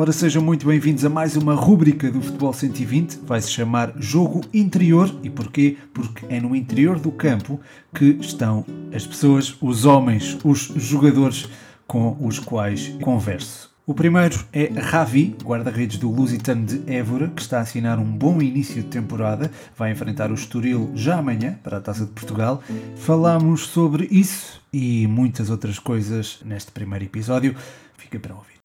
Ora, sejam muito bem-vindos a mais uma rúbrica do Futebol 120. Vai se chamar Jogo Interior. E porquê? Porque é no interior do campo que estão as pessoas, os homens, os jogadores com os quais converso. O primeiro é Ravi, guarda-redes do Lusitano de Évora, que está a assinar um bom início de temporada. Vai enfrentar o Estoril já amanhã para a Taça de Portugal. Falamos sobre isso e muitas outras coisas neste primeiro episódio. Fica para ouvir.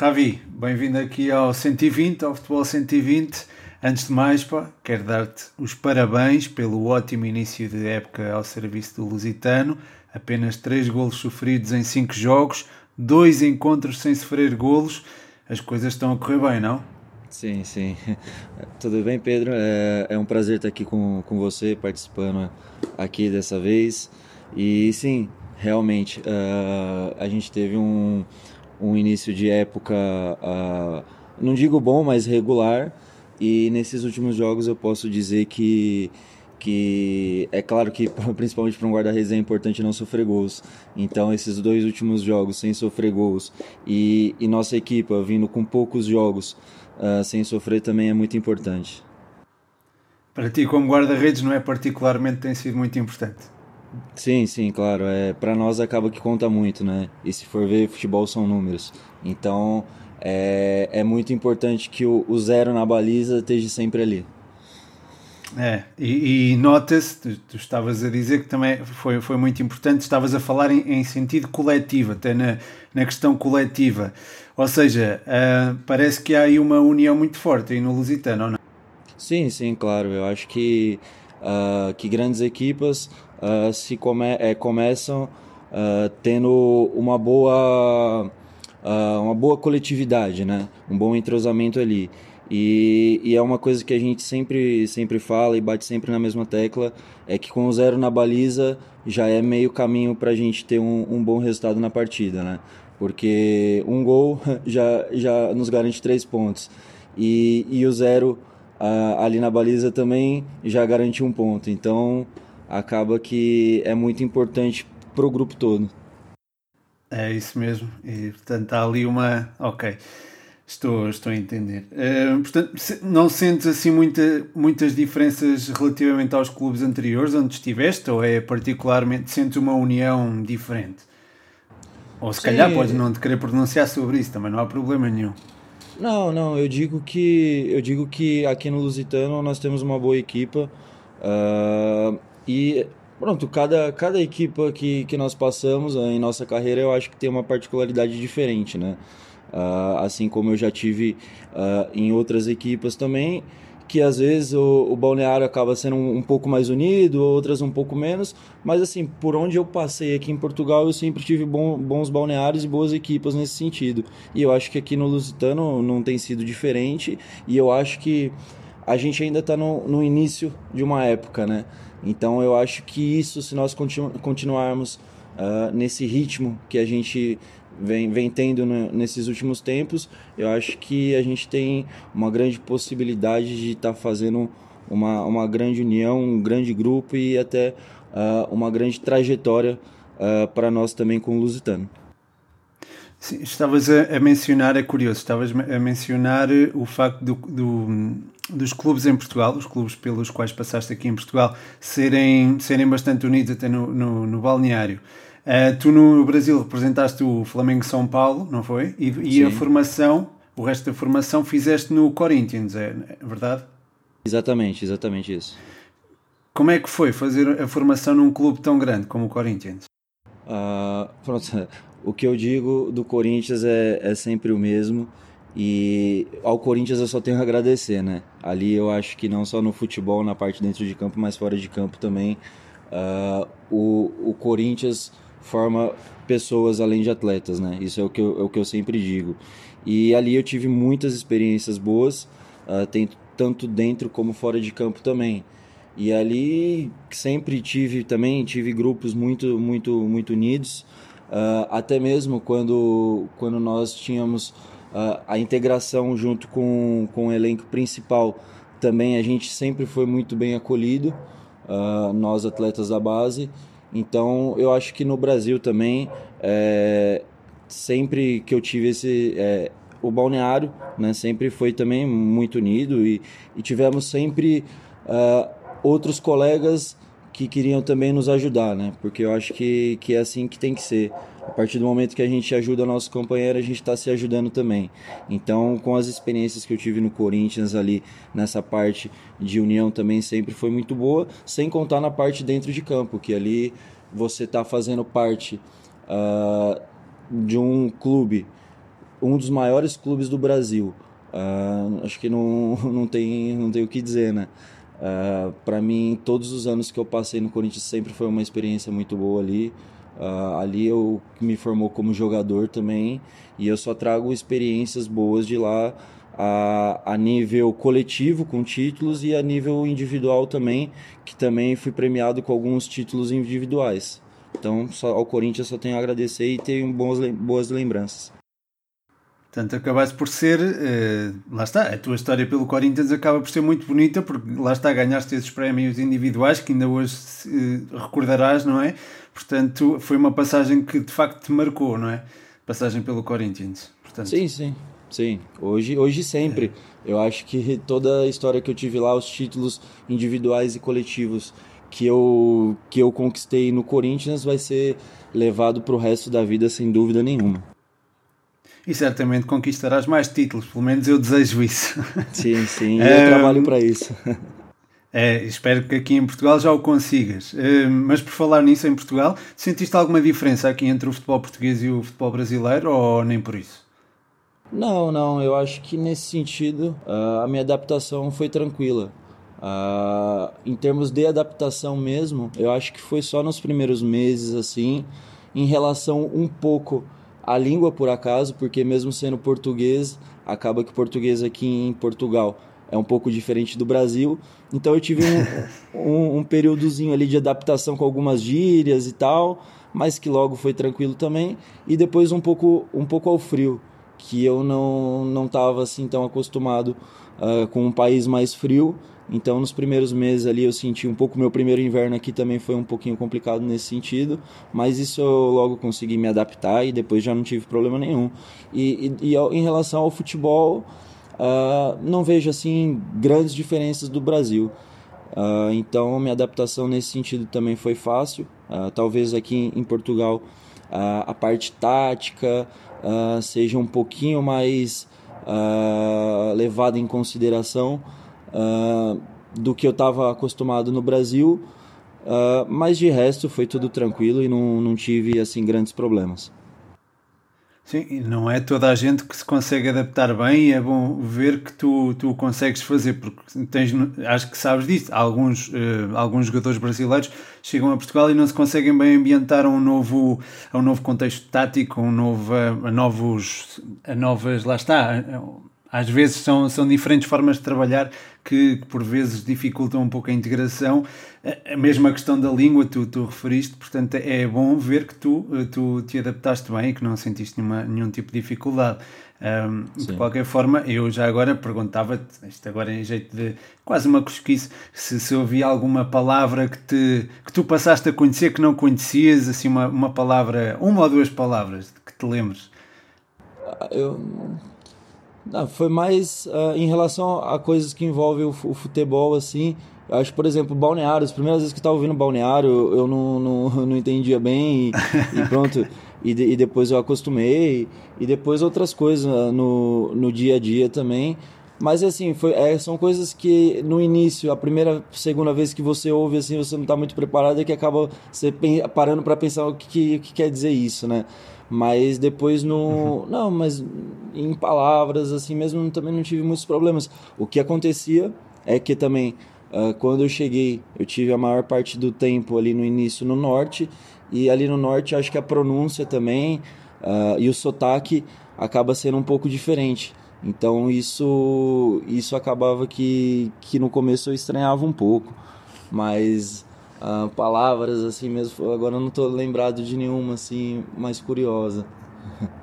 Ravi, bem-vindo aqui ao 120, ao Futebol 120. Antes de mais, pá, quero dar-te os parabéns pelo ótimo início de época ao serviço do Lusitano. Apenas 3 golos sofridos em 5 jogos, dois encontros sem sofrer golos. As coisas estão a correr bem, não? Sim, sim. Tudo bem, Pedro? É, é um prazer estar aqui com, com você, participando aqui dessa vez. E sim, realmente, uh, a gente teve um um início de época, uh, não digo bom, mas regular. E nesses últimos jogos eu posso dizer que que é claro que principalmente para um guarda-redes é importante não sofrer gols. Então esses dois últimos jogos sem sofrer gols e, e nossa equipa vindo com poucos jogos uh, sem sofrer também é muito importante. Para ti como guarda-redes não é particularmente tem sido muito importante? Sim, sim, claro. É, para nós acaba que conta muito, né? E se for ver, futebol são números. Então é, é muito importante que o, o zero na baliza esteja sempre ali. É, e, e nota-se, tu, tu, estavas a dizer que também foi, foi muito importante, estavas a falar em, em sentido coletivo, até na, na questão coletiva. Ou seja, uh, parece que há aí uma união muito forte aí no Lusitano, ou não? Sim, sim, claro. Eu acho que, uh, que grandes equipas uh, se come, é, começam uh, tendo uma boa, uh, uma boa coletividade, né? um bom entrosamento ali. E, e, é uma coisa que a gente sempre, sempre fala e bate sempre na mesma tecla, é que com o zero na baliza já é meio caminho para a gente ter um, um, bom resultado na partida, né? Porque um gol já, já nos garante três pontos. E, e o zero uh, ali na baliza também já garante um ponto. Então acaba que é muito importante para o grupo todo. É isso mesmo, e portanto há ali uma. Ok, estou, estou a entender. Uh, portanto, não sentes assim muita, muitas diferenças relativamente aos clubes anteriores onde estiveste, ou é particularmente, sentes uma união diferente? Ou se Sim. calhar podes não te querer pronunciar sobre isso, também não há problema nenhum. Não, não, eu digo que eu digo que aqui no Lusitano nós temos uma boa equipa. Uh, e pronto, cada, cada equipa que, que nós passamos eh, em nossa carreira eu acho que tem uma particularidade diferente, né? Uh, assim como eu já tive uh, em outras equipas também, que às vezes o, o balneário acaba sendo um, um, pouco mais unido, outras um pouco menos, mas assim, por onde eu passei aqui em Portugal, eu sempre tive bom, bons balneários e boas equipas nesse sentido. E eu acho que aqui no Lusitano não tem sido diferente, e eu acho que a gente ainda está no, no início de uma época, né? Então eu acho que isso, se nós continu continuarmos uh, nesse ritmo que a gente vem, vem tendo no, nesses últimos tempos, eu acho que a gente tem uma grande possibilidade de estar tá fazendo uma, uma grande união, um grande grupo e até uh, uma grande trajetória uh, para nós também com o Lusitano. Sim, estavas a, a, mencionar, é curioso, estavas a mencionar o facto do, do dos clubes em Portugal, os clubes pelos quais passaste aqui em Portugal, serem, serem bastante unidos até no, no, no balneário. Uh, tu no Brasil representaste o Flamengo São Paulo, não foi? E, e a formação, o resto da formação fizeste no Corinthians, é, é verdade? Exatamente, exatamente isso. Como é que foi fazer a formação num clube tão grande como o Corinthians? Uh, pronto, o que eu digo do Corinthians é, é sempre o mesmo. E ao Corinthians eu só tenho a agradecer, né? Ali eu acho que não só no futebol, na parte dentro de campo, mas fora de campo também, uh, o, o Corinthians forma pessoas além de atletas, né? Isso é o que eu, é o que eu sempre digo. E ali eu tive muitas experiências boas, uh, tanto dentro como fora de campo também. E ali sempre tive também tive grupos muito muito muito unidos, uh, até mesmo quando quando nós tínhamos uh, a integração junto com, com o elenco principal também a gente sempre foi muito bem acolhido, uh, nós atletas da base. Então eu acho que no Brasil também, é, sempre que eu tive esse, é, o balneário, né, sempre foi também muito unido e, e tivemos sempre uh, outros colegas que queriam também nos ajudar, né? Porque eu acho que, que é assim que tem que ser. A partir do momento que a gente ajuda nosso companheiro, a gente está se ajudando também. Então, com as experiências que eu tive no Corinthians ali, nessa parte de união também sempre foi muito boa, sem contar na parte dentro de campo, que ali você está fazendo parte uh, de um clube, um dos maiores clubes do Brasil. Uh, acho que não, não, tem, não tem o que dizer, né? Uh, ah, para mim, todos os anos que eu passei no Corinthians sempre foi uma experiência muito boa ali. Uh, ali eu me formou como jogador também e eu só trago experiências boas de lá a, a nível coletivo com títulos e a nível individual também, que também fui premiado com alguns títulos individuais. Então, só, ao Corinthians só tenho a agradecer e tenho boas, boas lembranças. Portanto, acabaste por ser, uh, lá está, a tua história pelo Corinthians acaba por ser muito bonita, porque lá está, ganhaste esses prémios individuais que ainda hoje uh, recordarás, não é? Portanto, foi uma passagem que de facto te marcou, não é? Passagem pelo Corinthians. Portanto... Sim, sim, sim. Hoje, hoje sempre. É. Eu acho que toda a história que eu tive lá, os títulos individuais e coletivos que eu, que eu conquistei no Corinthians, vai ser levado para o resto da vida sem dúvida nenhuma e certamente conquistarás mais títulos, pelo menos eu desejo isso. Sim, sim, eu trabalho para isso. É, espero que aqui em Portugal já o consigas. mas por falar nisso em Portugal, sentiste alguma diferença aqui entre o futebol português e o futebol brasileiro ou nem por isso? Não, não, eu acho que nesse sentido a minha adaptação foi tranquila. Uh, em termos de adaptação mesmo, eu acho que foi só nos primeiros meses assim, em relação um pouco a língua por acaso, porque mesmo sendo português, acaba que o português aqui em Portugal é um pouco diferente do Brasil. Então eu tive um, um, um períodozinho ali de adaptação com algumas gírias e tal, mas que logo foi tranquilo também. E depois um pouco, um pouco ao frio, que eu não não estava assim tão acostumado uh, com um país mais frio. Então, nos primeiros meses ali eu senti um pouco. Meu primeiro inverno aqui também foi um pouquinho complicado nesse sentido, mas isso eu logo consegui me adaptar e depois já não tive problema nenhum. E, e, e em relação ao futebol, uh, não vejo assim grandes diferenças do Brasil. Uh, então, minha adaptação nesse sentido também foi fácil. Uh, talvez aqui em Portugal a parte tática seja um pouquinho mais levada em consideração uh, do que eu estava acostumado no Brasil, uh, mas de resto foi tudo tranquilo e não, não tive assim grandes problemas. Sim, não é toda a gente que se consegue adaptar bem e é bom ver que tu, tu consegues fazer, porque tens, acho que sabes disso. Alguns, uh, alguns jogadores brasileiros chegam a Portugal e não se conseguem bem ambientar a um novo, a um novo contexto tático, a, um novo, a, novos, a novas, lá está, às vezes são, são diferentes formas de trabalhar que, que, por vezes dificultam um pouco a integração. A mesma questão da língua, tu, tu referiste, portanto é bom ver que tu, tu te adaptaste bem e que não sentiste nenhuma, nenhum tipo de dificuldade. Um, de qualquer forma, eu já agora perguntava-te, isto agora em jeito de quase uma cosquice, se, se havia alguma palavra que, te, que tu passaste a conhecer que não conhecias, assim uma, uma palavra, uma ou duas palavras que te lembres. Eu não, foi mais uh, em relação a coisas que envolvem o, o futebol, assim. Eu acho, por exemplo, balneário. As primeiras vezes que eu estava ouvindo balneário, eu não, não, não entendia bem e, e pronto. e, de, e, depois eu acostumei. E depois outras coisas no, no dia a dia também. Mas assim, foi, é, são coisas que no início, a primeira, segunda vez que você ouve, assim, você não está muito preparado e que acaba você parando para pensar o que, que, que quer dizer isso, né? Mas depois no. Uhum. Não, mas em palavras, assim mesmo, também não tive muitos problemas. O que acontecia é que também, uh, quando eu cheguei, eu tive a maior parte do tempo ali no início no norte, e ali no norte acho que a pronúncia também uh, e o sotaque acaba sendo um pouco diferente. Então isso isso acabava que, que no começo eu estranhava um pouco. Mas uh, palavras assim mesmo. Agora eu não estou lembrado de nenhuma assim mais curiosa.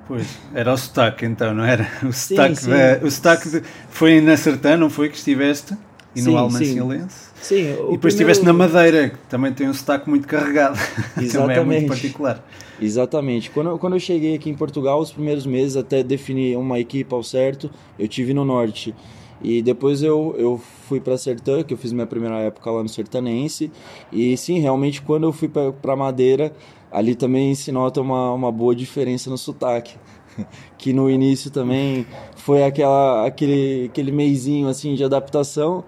Pois, era o sotaque então, não era? O sotaque, sim, sim. o sotaque de, foi na Sertã, não foi que estiveste? E sim, no Almancialense? Sim, e depois primeiro... estiveste na Madeira, que também tem um sotaque muito carregado. Exatamente. também é muito particular. Exatamente. Quando, quando eu cheguei aqui em Portugal, os primeiros meses, até definir uma equipe ao certo, eu tive no Norte. E depois eu, eu fui para Sertã, que eu fiz minha primeira época lá no Sertanense. E sim, realmente, quando eu fui para Madeira, ali também se nota uma, uma boa diferença no sotaque. que no início também foi aquela, aquele, aquele meizinho assim de adaptação,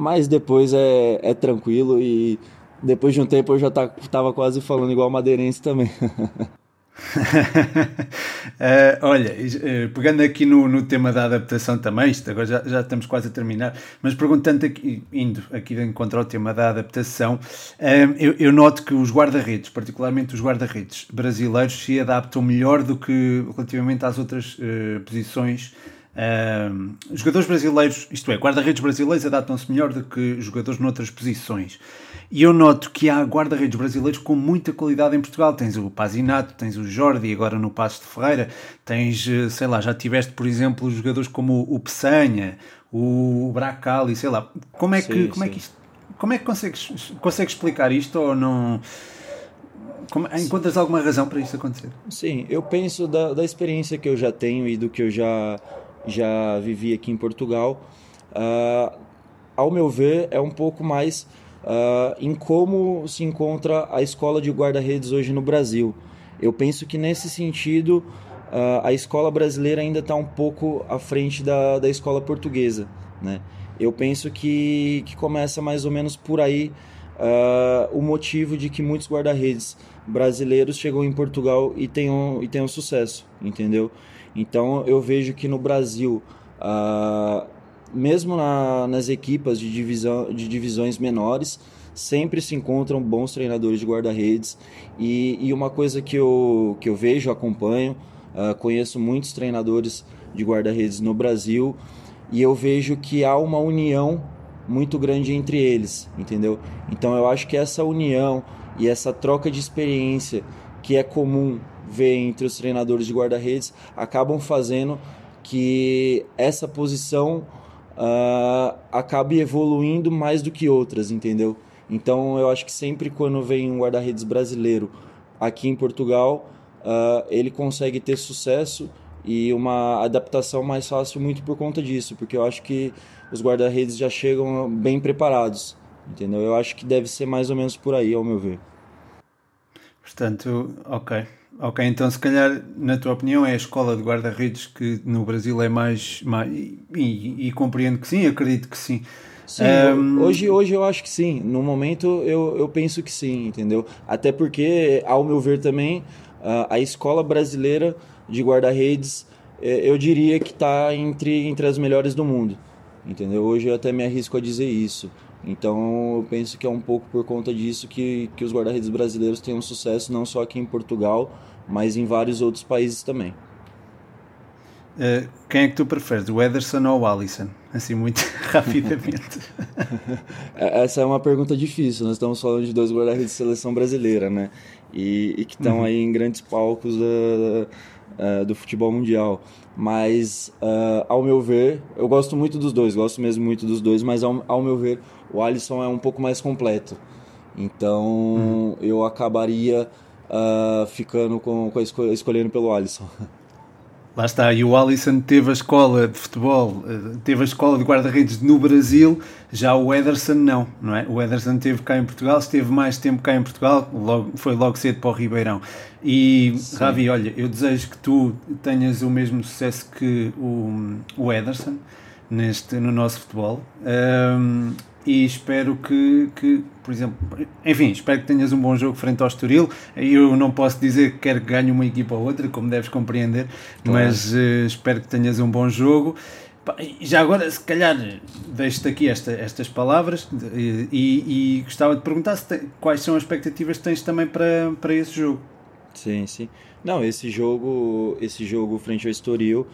mas depois é, é tranquilo e depois de um tempo eu já tá, tava quase falando igual madeirense também. uh, olha, uh, pegando aqui no, no tema da adaptação também, isto agora já, já estamos quase a terminar, mas perguntando aqui, indo aqui de encontro ao tema da adaptação, uh, eu, eu, noto que os guarda-redes, particularmente os guarda-redes brasileiros, se adaptam melhor do que relativamente às outras posições Uh, jogadores brasileiros, isto é, guarda-redes brasileiros adaptam-se melhor do que jogadores noutras posições. E eu noto que há guarda-redes brasileiros com muita qualidade em Portugal. Tens o Pazinato, tens o Jordi, agora no Passo de Ferreira. Tens, eh, sei lá, já tiveste, por exemplo, jogadores como o Peçanha, o Bracali, sei lá. Como é que, sim, como sim. é que isto, como é que consegues, consegues explicar isto ou não? Como, encontras alguma razão para isso acontecer? Sim, eu penso da, da experiência que eu já tenho e do que eu já já vivi aqui em Portugal, uh, ao meu ver, é um pouco mais uh, em como se encontra a escola de guarda-redes hoje no Brasil. Eu penso que nesse sentido uh, a escola brasileira ainda está um pouco à frente da, da escola portuguesa. Né? Eu penso que, que começa mais ou menos por aí uh, o motivo de que muitos guarda-redes brasileiros chegam em Portugal e tenham, e tenham sucesso, entendeu? Então eu vejo que no Brasil, uh, mesmo na, nas equipas de, divisão, de divisões menores, sempre se encontram bons treinadores de guarda-redes. E, e, uma coisa que eu, que eu vejo, acompanho, uh, conheço muitos treinadores de guarda-redes no Brasil e eu vejo que há uma união muito grande entre eles, entendeu? Então eu acho que essa união e essa troca de experiência que é comum vê entre os treinadores de guarda-redes acabam fazendo que essa posição uh, acabe evoluindo mais do que outras, entendeu? Então eu acho que sempre quando vem um guarda-redes brasileiro aqui em Portugal, uh, ele consegue ter sucesso e uma adaptação mais fácil muito por conta disso, porque eu acho que os guarda-redes já chegam bem preparados, entendeu? Eu acho que deve ser mais ou menos por aí, ao meu ver. Portanto, ok. Ok, então se calhar, na tua opinião, é a escola de guarda-redes que no Brasil é mais. mais e, e, e, compreendo que sim, acredito que sim. Sim, um... hoje, hoje eu acho que sim. No momento eu, eu penso que sim, entendeu? Até porque, ao meu ver também, a, escola brasileira de guarda-redes, é, eu diria que está entre, entre as melhores do mundo, entendeu? Hoje eu até me arrisco a dizer isso. Então eu penso que é um pouco por conta disso que, que os guarda-redes brasileiros têm um sucesso não só aqui em Portugal, mas em vários outros países também. Uh, quem é que tu preferes, o Ederson ou o Alisson? Assim, muito rapidamente. É, essa é uma pergunta difícil. Nós estamos falando de dois guarda-redes de seleção brasileira, né? E, e que estão uhum. aí em grandes palcos da, uh, do futebol mundial. Mas, uh, ao meu ver, eu gosto muito dos dois, gosto mesmo muito dos dois, mas ao, ao meu ver, o Alisson é um pouco mais completo. Então, uhum. eu acabaria uh, ficando com, com escolhendo pelo Alisson. Lá está, e o Alisson teve a escola de futebol, eh, teve a escola de guarda-redes no Brasil, já o Ederson não, não é? O Ederson teve cá em Portugal, esteve mais tempo cá em Portugal, logo, foi logo cedo para o Ribeirão. E, Sim. Ravi, olha, eu desejo que tu tenhas o mesmo sucesso que o, o Ederson neste, no nosso futebol. Um, e espero que, que, por exemplo, enfim, espero que tenhas um bom jogo frente ao Estoril. Eu não posso dizer que quero que ganhe uma equipa ou outra, como deves compreender, claro. mas uh, espero que tenhas um bom jogo. Já agora, se calhar, deixo-te aqui esta, estas palavras e, e, e, gostava de perguntar te, quais são as expectativas que tens também para, para esse jogo. Sim, sim. Não, esse jogo, esse jogo frente ao Estoril,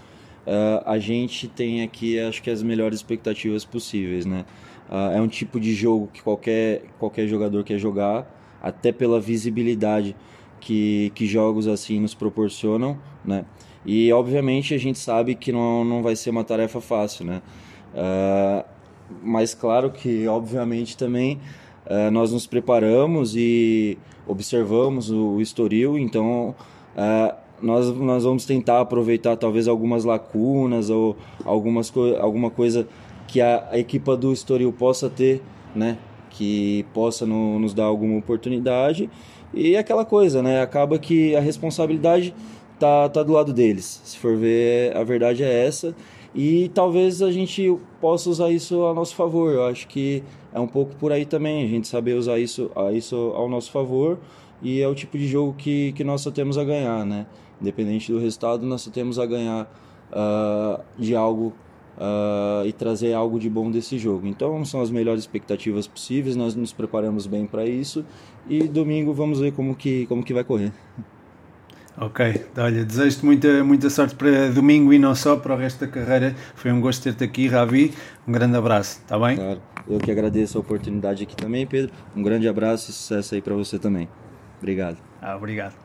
uh, a gente tem aqui, acho que as melhores expectativas possíveis, né? Uh, é um tipo de jogo que qualquer, qualquer jogador quer jogar, até pela visibilidade que, que jogos assim nos proporcionam, né? E obviamente a gente sabe que não, não vai ser uma tarefa fácil, né? Uh, mas claro que, obviamente, também uh, nós nos preparamos e observamos o, o Estoril, então nós, nós vamos tentar aproveitar talvez algumas lacunas ou algumas co alguma coisa que a, a equipa do Estoril possa ter, né? Que possa no, nos dar alguma oportunidade. E aquela coisa, né? Acaba que a responsabilidade tá, tá do lado deles. Se for ver, a verdade é essa. E talvez a gente possa usar isso a nosso favor. Eu acho que é um pouco por aí também, a gente saber usar isso, isso ao nosso favor. E é o tipo de jogo que, que nós só temos a ganhar, né? Independente do resultado, nós só temos a ganhar uh, de algo uh, e trazer algo de bom desse jogo. Então são as melhores expectativas possíveis, nós nos preparamos bem para isso e domingo vamos ver como que, como que vai correr. Ok, olha, desejo-te muita, muita sorte para domingo e não só para o resto da carreira. Foi um gosto ter-te aqui, Ravi. Um grande abraço, está bem? Claro, eu que agradeço a oportunidade aqui também, Pedro. Um grande abraço e sucesso aí para você também. Obrigado. Ah, obrigado.